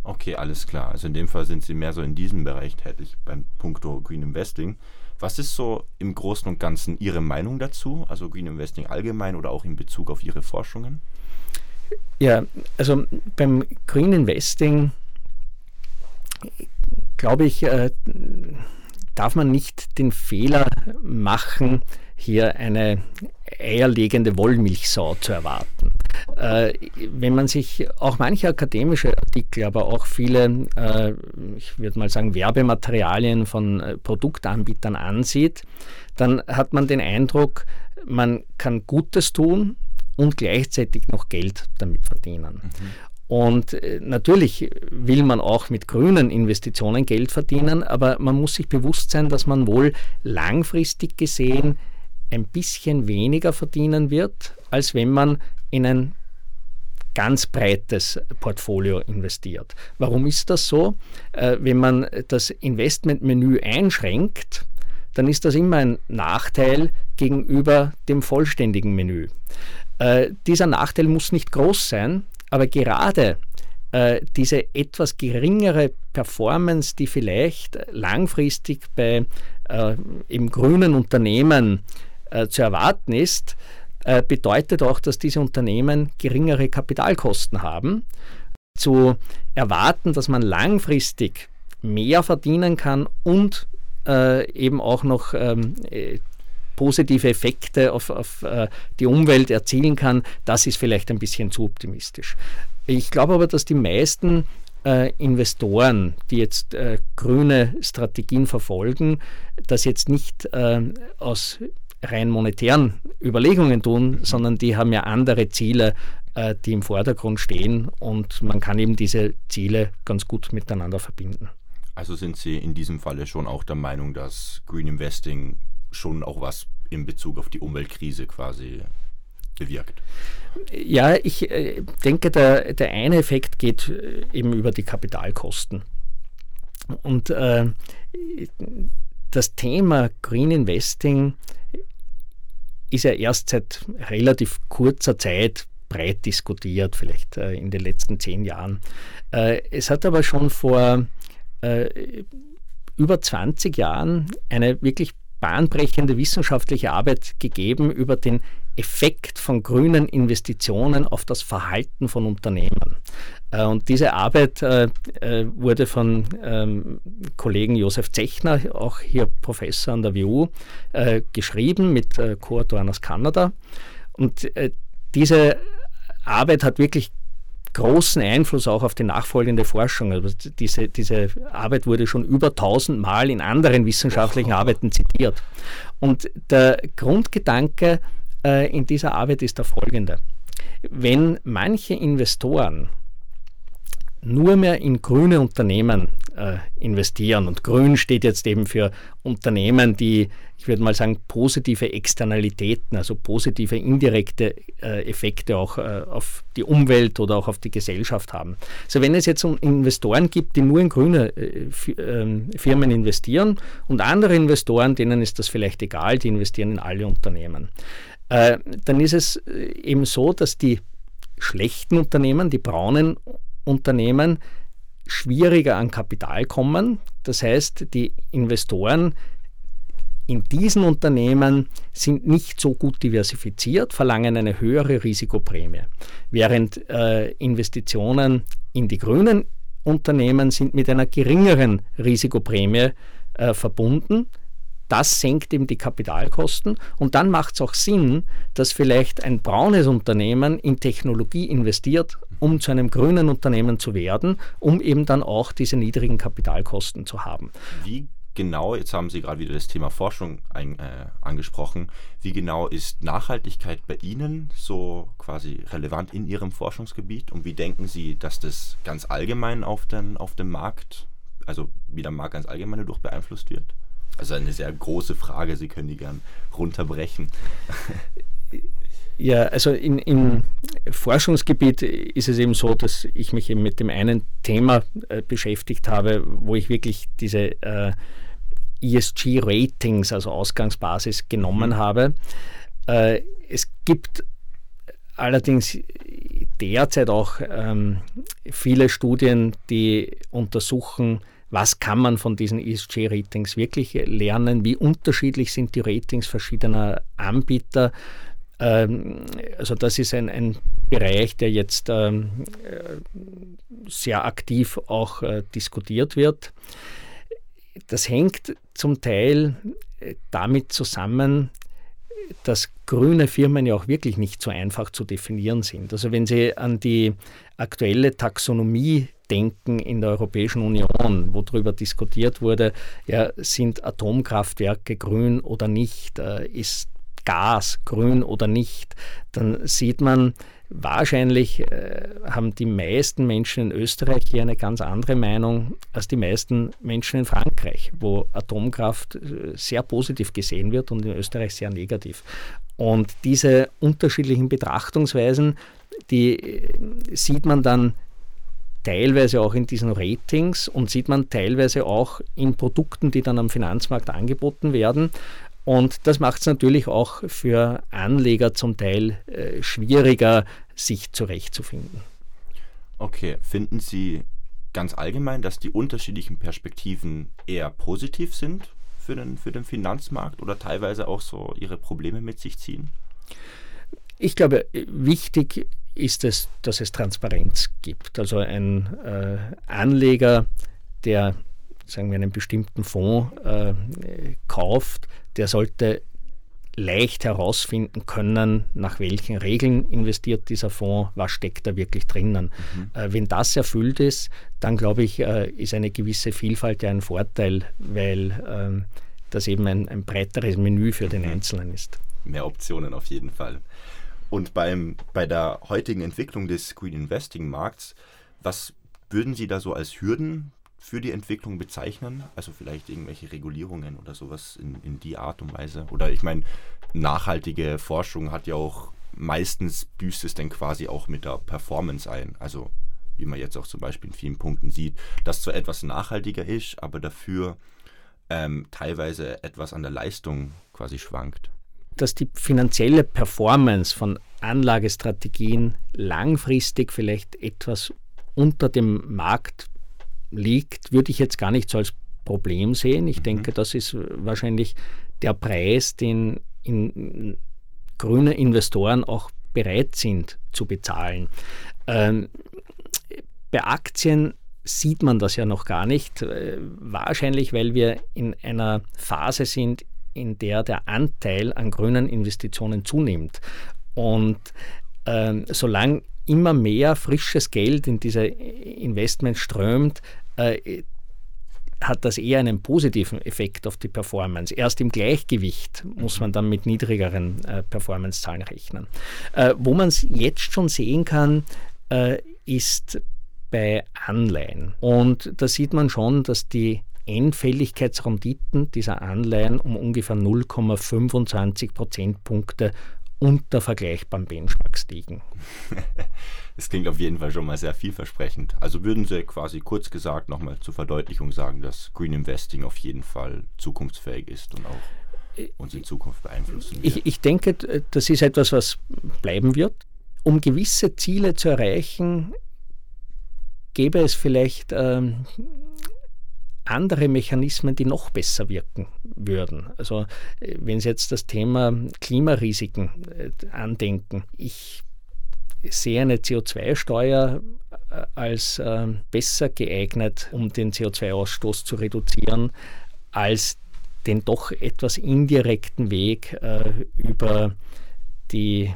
S2: Okay, alles klar. Also in dem Fall sind Sie mehr so in diesem Bereich tätig beim Punkto Green Investing. Was ist so im Großen und Ganzen Ihre Meinung dazu, also Green Investing allgemein oder auch in Bezug auf Ihre Forschungen?
S4: Ja, also beim Green Investing glaube ich, äh, darf man nicht den Fehler machen, hier eine eierlegende Wollmilchsau zu erwarten. Äh, wenn man sich auch manche akademische Artikel, aber auch viele, äh, ich würde mal sagen, Werbematerialien von äh, Produktanbietern ansieht, dann hat man den Eindruck, man kann Gutes tun und gleichzeitig noch Geld damit verdienen. Mhm. Und natürlich will man auch mit grünen Investitionen Geld verdienen, aber man muss sich bewusst sein, dass man wohl langfristig gesehen ein bisschen weniger verdienen wird, als wenn man in ein ganz breites Portfolio investiert. Warum ist das so? Äh, wenn man das Investmentmenü einschränkt, dann ist das immer ein Nachteil gegenüber dem vollständigen Menü. Äh, dieser Nachteil muss nicht groß sein, aber gerade äh, diese etwas geringere Performance, die vielleicht langfristig bei äh, im grünen Unternehmen äh, zu erwarten ist, äh, bedeutet auch, dass diese Unternehmen geringere Kapitalkosten haben. Zu erwarten, dass man langfristig mehr verdienen kann und äh, eben auch noch ähm, äh, positive Effekte auf, auf äh, die Umwelt erzielen kann, das ist vielleicht ein bisschen zu optimistisch. Ich glaube aber, dass die meisten äh, Investoren, die jetzt äh, grüne Strategien verfolgen, das jetzt nicht äh, aus rein monetären Überlegungen tun, sondern die haben ja andere Ziele, äh, die im Vordergrund stehen und man kann eben diese Ziele ganz gut miteinander verbinden.
S2: Also sind Sie in diesem Falle schon auch der Meinung, dass Green Investing schon auch was in Bezug auf die Umweltkrise quasi bewirkt?
S4: Ja, ich äh, denke, der, der eine Effekt geht äh, eben über die Kapitalkosten. Und äh, das Thema Green Investing ist ja erst seit relativ kurzer Zeit breit diskutiert, vielleicht äh, in den letzten zehn Jahren. Äh, es hat aber schon vor äh, über 20 Jahren eine wirklich bahnbrechende wissenschaftliche Arbeit gegeben über den Effekt von grünen Investitionen auf das Verhalten von Unternehmen. Äh, und diese Arbeit äh, äh, wurde von ähm, Kollegen Josef Zechner, auch hier Professor an der WU, geschrieben mit Co-Autoren aus Kanada. Und diese Arbeit hat wirklich großen Einfluss auch auf die nachfolgende Forschung. Also diese, diese Arbeit wurde schon über tausendmal in anderen wissenschaftlichen Arbeiten zitiert. Und der Grundgedanke äh, in dieser Arbeit ist der folgende. wenn manche Investoren nur mehr in grüne Unternehmen äh, investieren. Und grün steht jetzt eben für Unternehmen, die, ich würde mal sagen, positive Externalitäten, also positive indirekte äh, Effekte auch äh, auf die Umwelt oder auch auf die Gesellschaft haben. Also wenn es jetzt Investoren gibt, die nur in grüne äh, ähm, Firmen investieren und andere Investoren, denen ist das vielleicht egal, die investieren in alle Unternehmen, äh, dann ist es äh, eben so, dass die schlechten Unternehmen, die braunen Unternehmen schwieriger an Kapital kommen. Das heißt, die Investoren in diesen Unternehmen sind nicht so gut diversifiziert, verlangen eine höhere Risikoprämie, während äh, Investitionen in die grünen Unternehmen sind mit einer geringeren Risikoprämie äh, verbunden, das senkt eben die Kapitalkosten und dann macht es auch Sinn, dass vielleicht ein braunes Unternehmen in Technologie investiert, um zu einem grünen Unternehmen zu werden, um eben dann auch diese niedrigen Kapitalkosten zu haben.
S2: Wie genau, jetzt haben Sie gerade wieder das Thema Forschung ein, äh, angesprochen, wie genau ist Nachhaltigkeit bei Ihnen so quasi relevant in Ihrem Forschungsgebiet und wie denken Sie, dass das ganz allgemein auf, den, auf dem Markt, also wie der Markt ganz allgemein dadurch beeinflusst wird? Also eine sehr große Frage, Sie können die gern runterbrechen.
S4: Ja, also in, im Forschungsgebiet ist es eben so, dass ich mich eben mit dem einen Thema äh, beschäftigt habe, wo ich wirklich diese äh, ESG-Ratings, also Ausgangsbasis, genommen mhm. habe. Äh, es gibt allerdings derzeit auch ähm, viele Studien, die untersuchen, was kann man von diesen ESG-Ratings wirklich lernen, wie unterschiedlich sind die Ratings verschiedener Anbieter. Ähm, also das ist ein, ein Bereich, der jetzt ähm, äh, sehr aktiv auch äh, diskutiert wird. Das hängt zum Teil äh, damit zusammen, dass grüne Firmen ja auch wirklich nicht so einfach zu definieren sind. Also wenn Sie an die aktuelle Taxonomie denken in der Europäischen Union, wo darüber diskutiert wurde, ja, sind Atomkraftwerke grün oder nicht, äh, ist Gas grün oder nicht, dann sieht man, Wahrscheinlich äh, haben die meisten Menschen in Österreich hier eine ganz andere Meinung als die meisten Menschen in Frankreich, wo Atomkraft äh, sehr positiv gesehen wird und in Österreich sehr negativ. Und diese unterschiedlichen Betrachtungsweisen, die äh, sieht man dann teilweise auch in diesen Ratings und sieht man teilweise auch in Produkten, die dann am Finanzmarkt angeboten werden. Und das macht es natürlich auch für Anleger zum Teil äh, schwieriger, sich zurechtzufinden.
S2: Okay, finden Sie ganz allgemein, dass die unterschiedlichen Perspektiven eher positiv sind für den, für den Finanzmarkt oder teilweise auch so ihre Probleme mit sich ziehen?
S4: Ich glaube, wichtig ist es, dass es Transparenz gibt. Also ein äh, Anleger, der sagen wir einen bestimmten Fonds äh, kauft, der sollte leicht herausfinden können, nach welchen Regeln investiert dieser Fonds, was steckt da wirklich drinnen. Mhm. Äh, wenn das erfüllt ist, dann glaube ich, äh, ist eine gewisse Vielfalt ja ein Vorteil, weil äh, das eben ein, ein, breiteres Menü für den mhm. Einzelnen ist.
S2: Mehr Optionen auf jeden Fall. Und beim, bei der heutigen Entwicklung des Green Investing Markts, was würden Sie da so als Hürden für die Entwicklung bezeichnen? Also vielleicht irgendwelche Regulierungen oder sowas in, in die Art und Weise? Oder ich meine, nachhaltige Forschung hat ja auch meistens büßt es denn quasi auch mit der Performance ein. Also wie man jetzt auch zum Beispiel in vielen Punkten sieht, dass zwar etwas nachhaltiger ist, aber dafür ähm, teilweise etwas an der Leistung quasi schwankt.
S4: Dass die finanzielle Performance von Anlagestrategien langfristig vielleicht etwas unter dem Markt liegt, würde ich jetzt gar nicht so als Problem sehen. Ich mhm. denke, das ist wahrscheinlich der Preis, den in, grüne Investoren auch bereit sind zu bezahlen. Ähm, bei Aktien sieht man das ja noch gar nicht. Äh, wahrscheinlich, weil wir in einer Phase sind, in der der Anteil an grünen Investitionen zunimmt. Und ähm, solange immer mehr frisches Geld in diese Investments strömt, äh, hat das eher einen positiven Effekt auf die Performance. Erst im Gleichgewicht muss man dann mit niedrigeren äh, Performance-Zahlen rechnen. Äh, wo man es jetzt schon sehen kann, äh, ist bei Anleihen. Und da sieht man schon, dass die Endfälligkeitsrenditen dieser Anleihen um ungefähr 0,25 Prozentpunkte unter vergleichbaren Benchmarks liegen.
S2: Das klingt auf jeden Fall schon mal sehr vielversprechend. Also würden Sie quasi kurz gesagt nochmal zur Verdeutlichung sagen, dass Green Investing auf jeden Fall zukunftsfähig ist und auch uns in Zukunft beeinflussen
S4: wird? Ich, ich denke, das ist etwas, was bleiben wird. Um gewisse Ziele zu erreichen, gäbe es vielleicht ähm, andere Mechanismen, die noch besser wirken würden. Also äh, wenn Sie jetzt das Thema Klimarisiken äh, andenken, ich sehe eine CO2-Steuer äh, als äh, besser geeignet, um den CO2-Ausstoß zu reduzieren, als den doch etwas indirekten Weg äh, über die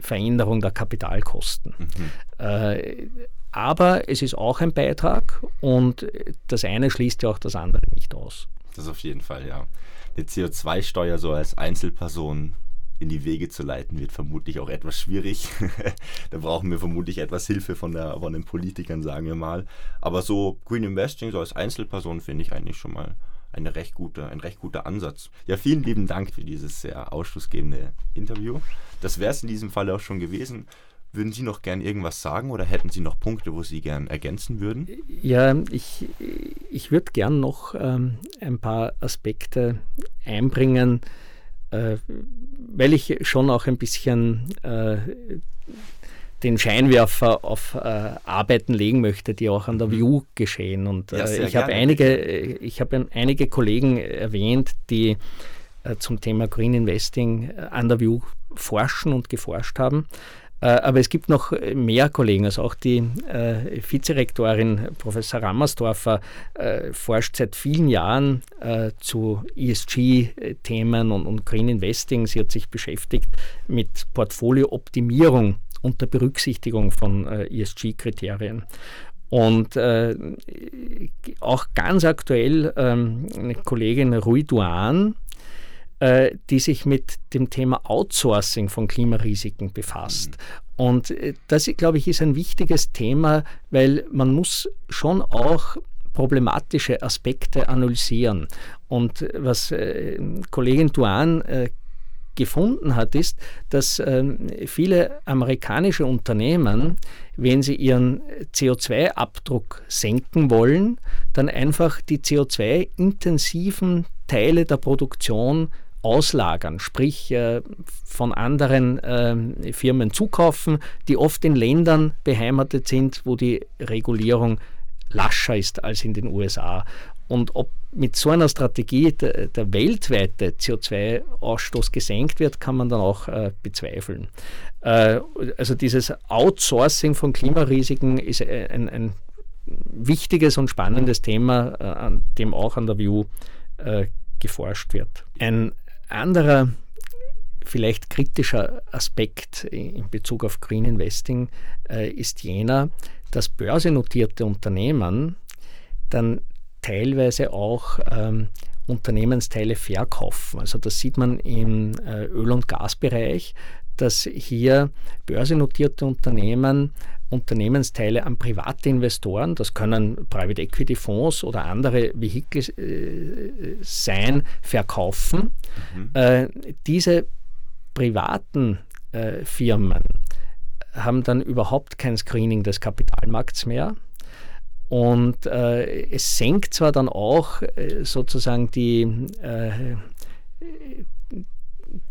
S4: Veränderung der Kapitalkosten. Mhm. Äh, aber es ist auch ein Beitrag und das eine schließt ja auch das andere nicht aus.
S2: Das auf jeden Fall, ja. Eine CO2-Steuer so als Einzelperson in die Wege zu leiten, wird vermutlich auch etwas schwierig. da brauchen wir vermutlich etwas Hilfe von, der, von den Politikern, sagen wir mal. Aber so Green Investing, so als Einzelperson, finde ich eigentlich schon mal eine recht gute, ein recht guter Ansatz. Ja, vielen lieben Dank für dieses sehr ausschlussgebende Interview. Das wäre es in diesem Fall auch schon gewesen. Würden Sie noch gern irgendwas sagen oder hätten Sie noch Punkte, wo Sie gern ergänzen würden?
S4: Ja, ich, ich würde gern noch ähm, ein paar Aspekte einbringen, äh, weil ich schon auch ein bisschen äh, den Scheinwerfer auf äh, Arbeiten legen möchte, die auch an der mhm. View geschehen. Und ja, äh, ich habe einige, ich habe einige Kollegen erwähnt, die äh, zum Thema Green Investing äh, an der View forschen und geforscht haben. Äh, aber es gibt noch mehr Kollegen, also auch die äh, Vizerektorin Professor Rammersdorfer äh, forscht seit vielen Jahren äh, zu ESG-Themen und, und, Green Investing. Sie hat sich beschäftigt mit Portfoliooptimierung unter Berücksichtigung von äh, ESG-Kriterien. Und äh, auch ganz aktuell ähm, eine Kollegin Rui Duan, äh, die sich mit dem Thema Outsourcing von Klimarisiken befasst. Mhm. Und äh, das, glaube ich, ist ein wichtiges Thema, weil man muss schon auch problematische Aspekte analysieren. Und was äh, Kollegin Duan äh, gefunden hat, ist, dass äh, viele amerikanische Unternehmen, wenn sie ihren CO2-Abdruck senken wollen, dann einfach die CO2-intensiven Teile der Produktion auslagern, sprich äh, von anderen äh, Firmen zukaufen, die oft in Ländern beheimatet sind, wo die Regulierung lascher ist als in den USA. Und ob mit so einer Strategie der, der weltweite CO2-Ausstoß gesenkt wird, kann man dann auch äh, bezweifeln. Äh, also dieses Outsourcing von Klimarisiken ist ein, ein wichtiges und spannendes Thema, äh, an dem auch an der äh, geforscht wird. Ein anderer vielleicht kritischer Aspekt in Bezug auf Green Investing äh, ist jener, dass börsennotierte Unternehmen dann teilweise auch ähm, Unternehmensteile verkaufen. Also das sieht man im äh, Öl- und Gasbereich, dass hier börsennotierte Unternehmen Unternehmensteile an private Investoren, das können Private Equity Fonds oder andere Vehikel äh, sein, verkaufen. Mhm. Äh, diese privaten äh, Firmen haben dann überhaupt kein Screening des Kapitalmarkts mehr. Und äh, es senkt zwar dann auch äh, sozusagen die, äh,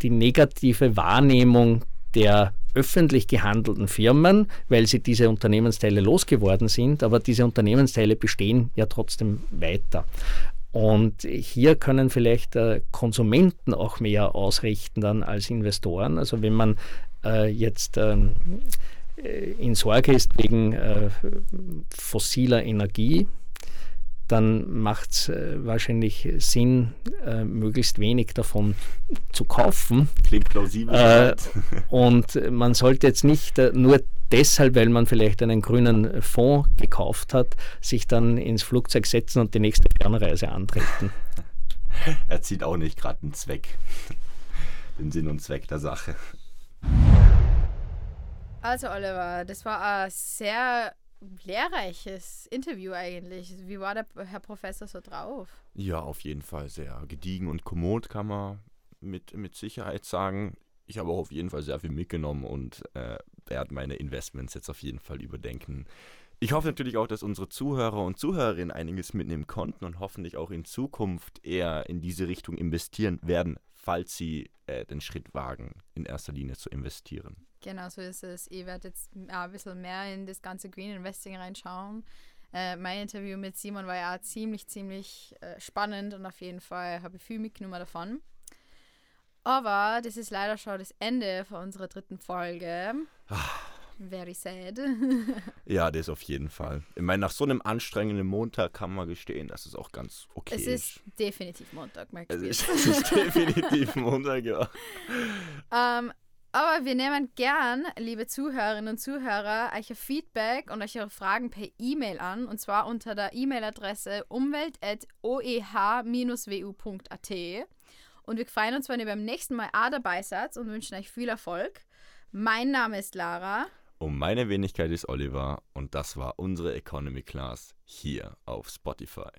S4: die negative Wahrnehmung der öffentlich gehandelten Firmen, weil sie diese Unternehmensteile losgeworden sind, aber diese Unternehmensteile bestehen ja trotzdem weiter. Und hier können vielleicht äh, Konsumenten auch mehr ausrichten dann als Investoren. Also wenn man äh, jetzt ähm, äh, in Sorge ist wegen äh, fossiler Energie, dann macht es äh, wahrscheinlich Sinn, äh, möglichst wenig davon zu kaufen.
S2: Klingt plausibel. Äh,
S4: und man sollte jetzt nicht äh, nur deshalb, weil man vielleicht einen grünen Fonds gekauft hat, sich dann ins Flugzeug setzen und die nächste Fernreise antreten.
S2: er zieht auch nicht gerade einen Zweck, den Sinn und Zweck der Sache.
S1: Also Oliver, das war ein sehr lehrreiches Interview eigentlich. Wie war der Herr Professor so drauf?
S2: Ja, auf jeden Fall sehr gediegen und kommod, kann man mit, mit Sicherheit sagen. Ich habe auch auf jeden Fall sehr viel mitgenommen und äh, werde meine Investments jetzt auf jeden Fall überdenken. Ich hoffe natürlich auch, dass unsere Zuhörer und Zuhörerinnen einiges mitnehmen konnten und hoffentlich auch in Zukunft eher in diese Richtung investieren werden, falls sie äh, den Schritt wagen, in erster Linie zu investieren.
S1: Genau so ist es. Ich werde jetzt ein bisschen mehr in das ganze Green Investing reinschauen. Äh, mein Interview mit Simon war ja ziemlich, ziemlich äh, spannend und auf jeden Fall habe ich viel mitgenommen davon. Aber das ist leider schon das Ende von unserer dritten Folge. Ach. Very sad.
S2: ja, das auf jeden Fall. Ich meine, nach so einem anstrengenden Montag kann man gestehen, dass es auch ganz okay
S1: ist. Es ist definitiv Montag,
S2: merkst du. Es ist, definitiv Montag, ja.
S1: Ähm, aber wir nehmen gern, liebe Zuhörerinnen und Zuhörer, euer Feedback und eure Fragen per E-Mail an. Und zwar unter der E-Mail-Adresse umwelt.oeh-wu.at. Und wir freuen uns, wenn ihr beim nächsten Mal auch dabei seid und wünschen euch viel Erfolg. Mein Name ist Lara.
S2: Um meine Wenigkeit ist Oliver und das war unsere Economy Class hier auf Spotify.